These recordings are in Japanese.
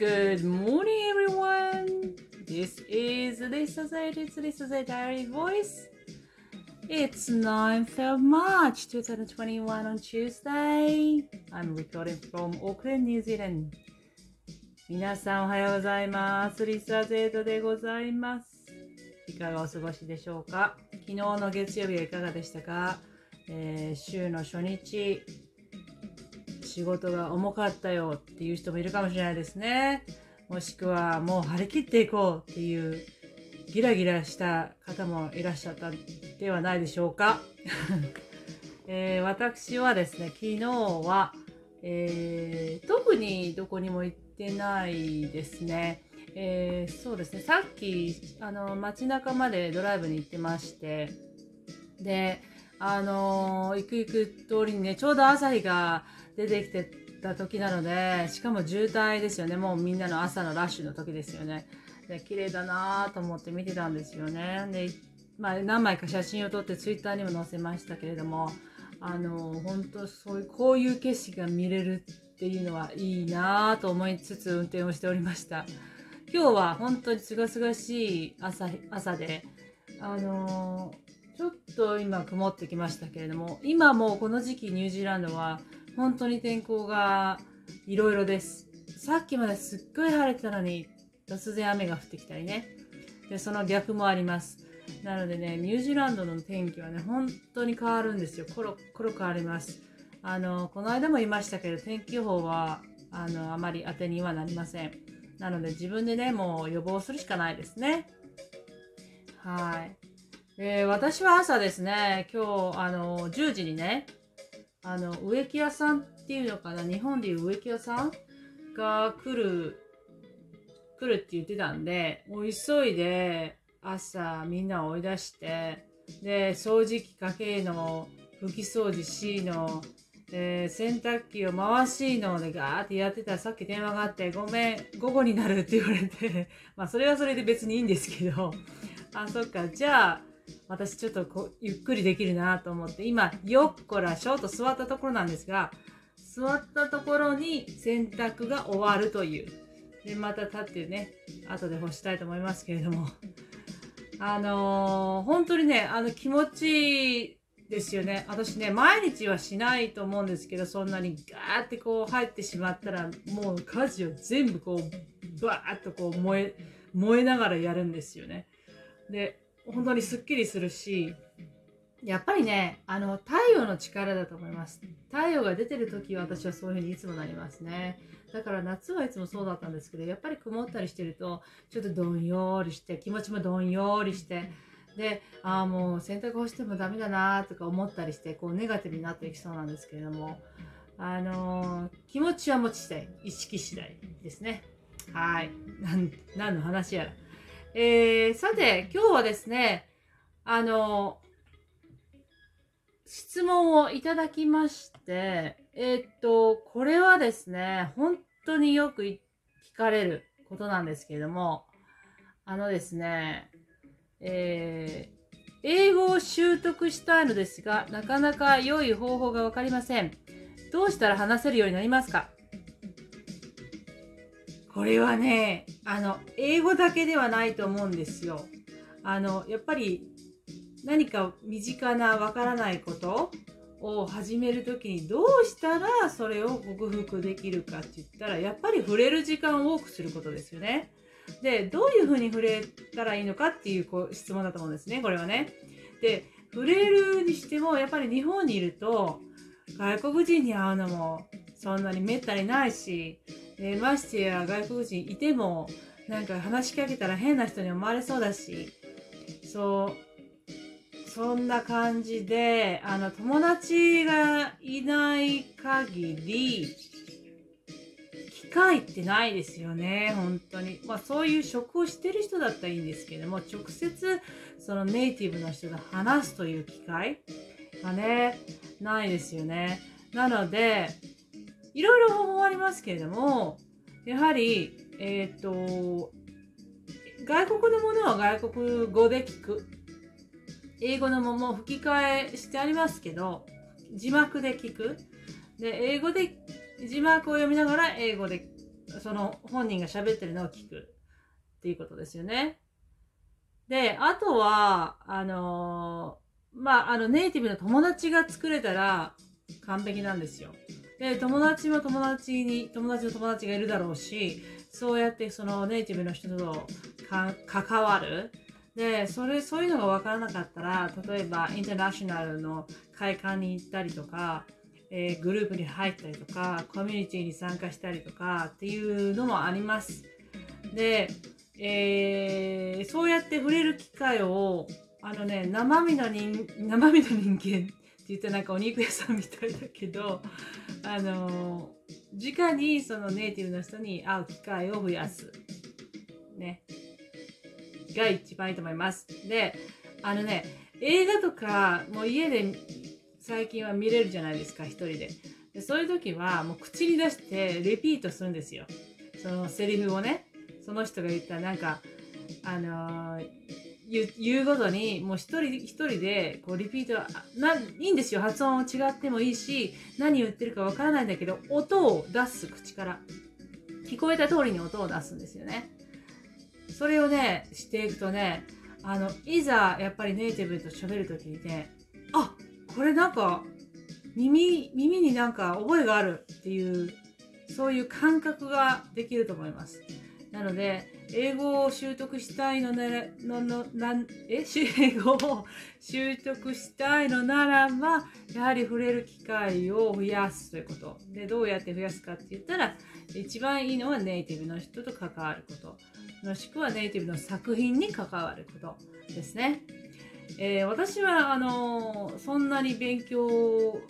Good morning, everyone. This is Lisa Z. It's Lisa Z Diary Voice. It's 9th of March 2021 on Tuesday. I'm recording from Auckland, New Zealand. 皆さんおはようございます。リサ・ゼードでございます。いかがお過ごしでしょうか昨日の月曜日はいかがでしたか、えー週の初日、仕事が重かったよっていう人もいるかもしれないですね。もしくはもう張り切っていこうっていうギラギラした方もいらっしゃったではないでしょうか。えー私はですね、昨日は、えー特にどこにも行ってないですね。えーそうですね、さっきあの街中までドライブに行ってまして、で、あのー行く行く通りにね、ちょうど朝日が出てきてた時なので、しかも渋滞ですよね。もうみんなの朝のラッシュの時ですよね。で、綺麗だなぁと思って見てたんですよね。で、まあ何枚か写真を撮ってツイッターにも載せましたけれども、あの本当そういう、こういう景色が見れるっていうのはいいなぁと思いつつ運転をしておりました。今日は本当に清々しい朝朝で、あのちょっと今曇ってきましたけれども、今もうこの時期ニュージーランドは本当に天候がいろいろです。さっきまですっごい晴れてたのに突然雨が降ってきたりね。で、その逆もあります。なのでね、ニュージーランドの天気はね、本当に変わるんですよ。コロコロ変わります。あの、この間も言いましたけど、天気予報は、あの、あまり当てにはなりません。なので自分でね、もう予防するしかないですね。はい。えー私は朝ですね、今日、あの、10時にね、あの、植木屋さんっていうのかな、日本でいう植木屋さんが来る、来るって言ってたんで、もう急いで朝みんな追い出して、で、掃除機かけの、拭き掃除しの、で、洗濯機を回しのでガーってやってたらさっき電話があって、ごめん、午後になるって言われて、まあそれはそれで別にいいんですけど、あ、そっか、じゃあ、私ちょっとこうゆっくりできるなと思って、今、よっこらしょと座ったところなんですが、座ったところに洗濯が終わるという。で、また立ってね、後で干したいと思いますけれども。あのー本当にね、あの気持ちいいですよね。私ね、毎日はしないと思うんですけど、そんなにガーってこう入ってしまったら、もう家事を全部こう、バーッとこう燃え、燃えながらやるんですよね。で、本当にすっきりするし、やっぱりね、あの、太陽の力だと思います。太陽が出てる時は私はそういう風にいつもなりますね。だから夏はいつもそうだったんですけど、やっぱり曇ったりしてると、ちょっとどんよりして、気持ちもどんよりして、で、ああ、もう洗濯干してもダメだなとか思ったりして、こうネガティブになっていきそうなんですけれども、あのー気持ちは持ち次第、意識次第ですね。はい。なん、何の話やら。えー、さて、今日はですね、あの質問をいただきまして、えーっと、これはですね、本当によく聞かれることなんですけれども、あのですね、えー英語を習得したいのですが、なかなか良い方法がわかりません。どうしたら話せるようになりますか？これはね、あの、英語だけではないと思うんですよ。あの、やっぱり何か身近なわからないことを始めるときにどうしたらそれを克服できるかって言ったら、やっぱり触れる時間を多くすることですよね。で、どういうふうに触れたらいいのかっていうこう質問だと思うんですね、これはね。で、触れるにしても、やっぱり日本にいると、外国人に会うのもそんなにめったにないし、でましてや外国人いても、なんか話しかけたら変な人に思われそうだし、そう、そんな感じで、あの、友達がいない限り、機会ってないですよね、本当に。まあそういう職をしてる人だったらいいんですけども、直接そのネイティブの人と話すという機会がね、ないですよね。なので、いろいろ方法ありますけれども、やはり、えっ、と、外国のものは外国語で聞く。英語のもも吹き替えしてありますけど、字幕で聞く。で、英語で、字幕を読みながら英語でその本人が喋ってるのを聞くっていうことですよね。で、あとは、あのー、まあ、あの、ネイティブの友達が作れたら完璧なんですよ。で、友達も友達に、友達の友達がいるだろうし、そうやってそのネイティブの人と関わる。で、それ、そういうのが分からなかったら、例えば、インターナショナルの会館に行ったりとか、えー、グループに入ったりとか、コミュニティに参加したりとかっていうのもあります。で、えー、そうやって触れる機会を、あのね、生身の人、生身の人間って言ってなんかお肉屋さんみたいだけど、あの、直にそのネイティブの人に会う機会を増やす。ね。が一番いいと思います。で、あのね、映画とか、もう家で最近は見れるじゃないですか、一人で。でそういう時は、もう口に出してリピートするんですよ。そのセリフをね。その人が言ったなんか、あのー、言うごとに、もう一人一人で、こう、リピートな、いいんですよ。発音違ってもいいし、何言ってるかわからないんだけど、音を出す、口から。聞こえた通りに音を出すんですよね。それをね、していくとね、あの、いざ、やっぱりネイティブと喋るときにね、あ、これなんか、耳、耳になんか覚えがあるっていう、そういう感覚ができると思います。なので、英語を習得したいのなら、ののなんえ英語を習得したいのならば、やはり触れる機会を増やすということ。で、どうやって増やすかって言ったら、一番いいのはネイティブの人と関わること。もしくはネイティブの作品に関わることですね。えー、私は、あのそんなに勉強、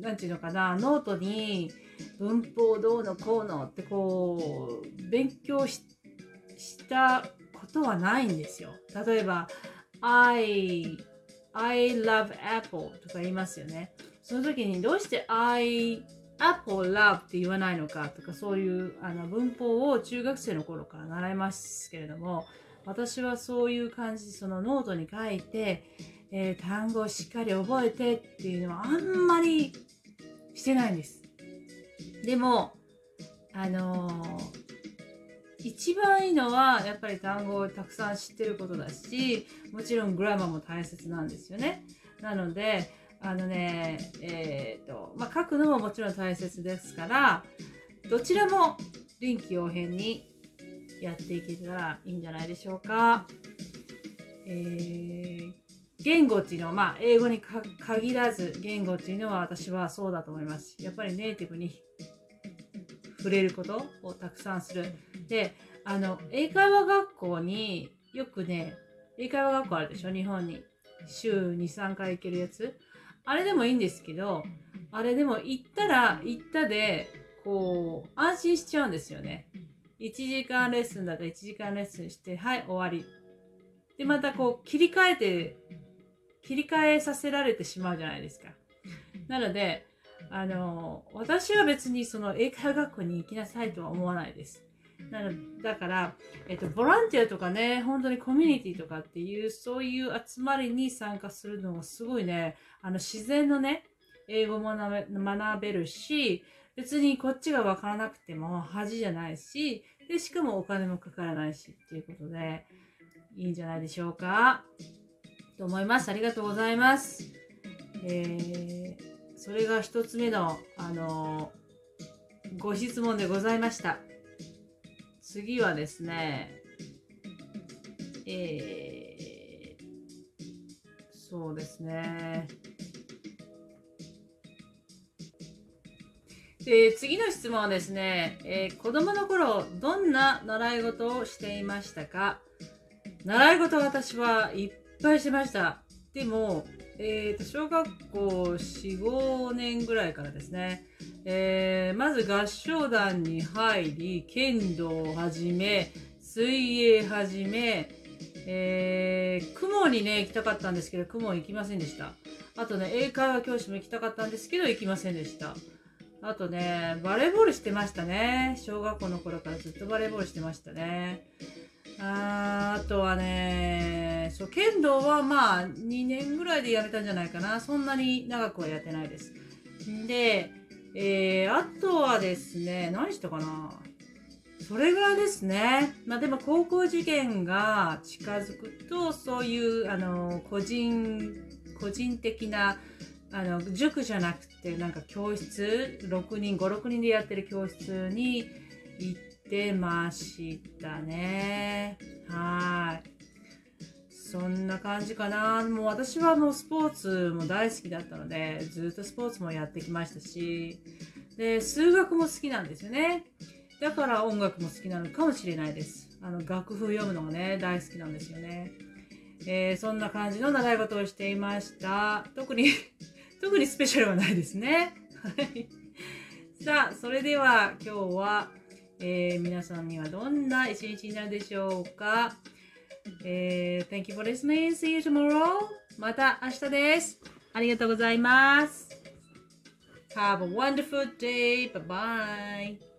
なんていうのかな、ノートに文法どうのこうのってこう、勉強してしたことはないんですよ。例えば、I, I love apple とか言いますよね。その時にどうして I apple love って言わないのかとかそういうあの文法を中学生の頃から習いますけれども私はそういう感じそのノートに書いて、えー、単語をしっかり覚えてっていうのはあんまりしてないんです。でも、あのー一番いいのはやっぱり単語をたくさん知ってることだしもちろんグラマーも大切なんですよねなのであのねえっ、ー、とまあ書くのももちろん大切ですからどちらも臨機応変にやっていけたらいいんじゃないでしょうか、えー、言語っていうのは、まあ、英語に限らず言語っていうのは私はそうだと思います。やっぱりネイティブに触れることをたくさんする。で、あの、英会話学校によくね、英会話学校あるでしょ？日本に。週2、3回行けるやつ。あれでもいいんですけど、あれでも行ったら行ったで、こう、安心しちゃうんですよね。1時間レッスンだと1時間レッスンして、はい、終わり。で、またこう、切り替えて、切り替えさせられてしまうじゃないですか。なので、あの、私は別にその英会話学校に行きなさいとは思わないです。なのだから、えっと、ボランティアとかね、本当にコミュニティとかっていう、そういう集まりに参加するのがすごいね、あの、自然のね、英語も学べるし、別にこっちがわからなくても恥じゃないし、で、しかもお金もかからないしっていうことで、いいんじゃないでしょうか。と思います。ありがとうございます。えーそれが一つ目の、あのー、ご質問でございました。次はですね、えー、そうですね。で次の質問はですね、えー、子供の頃どんな習い事をしていましたか？習い事私はいっぱいしました。でも、えー、と小学校4、5年ぐらいからですね、えー、まず合唱団に入り、剣道をはじめ、水泳はじめ、えー、雲にね、行きたかったんですけど、雲行きませんでした。あとね、英会話教師も行きたかったんですけど、行きませんでした。あとね、バレーボールしてましたね。小学校の頃からずっとバレーボールしてましたね。ああとはね、そう、剣道はまあ2年ぐらいでやめたんじゃないかな。そんなに長くはやってないです。で、えー、あとはですね、何したかなそれぐらいですね。まあでも高校受験が近づくと、そういう、あの、個人、個人的な、あの、塾じゃなくて、なんか教室、6人、5、6人でやってる教室に行っててましたね。はい。そんな感じかな。もう私はもうスポーツも大好きだったので、ずっとスポーツもやってきましたし、で、数学も好きなんですよね。だから音楽も好きなのかもしれないです。あの、楽譜読むのがね、大好きなんですよね。えーそんな感じの習い事をしていました。特に、特にスペシャルはないですね。はい。さあ、それでは今日は、えー皆さんにはどんな一日になるでしょうか。えー Thank you for listening. See you tomorrow. また明日です。ありがとうございます。Have a wonderful day. Bye bye.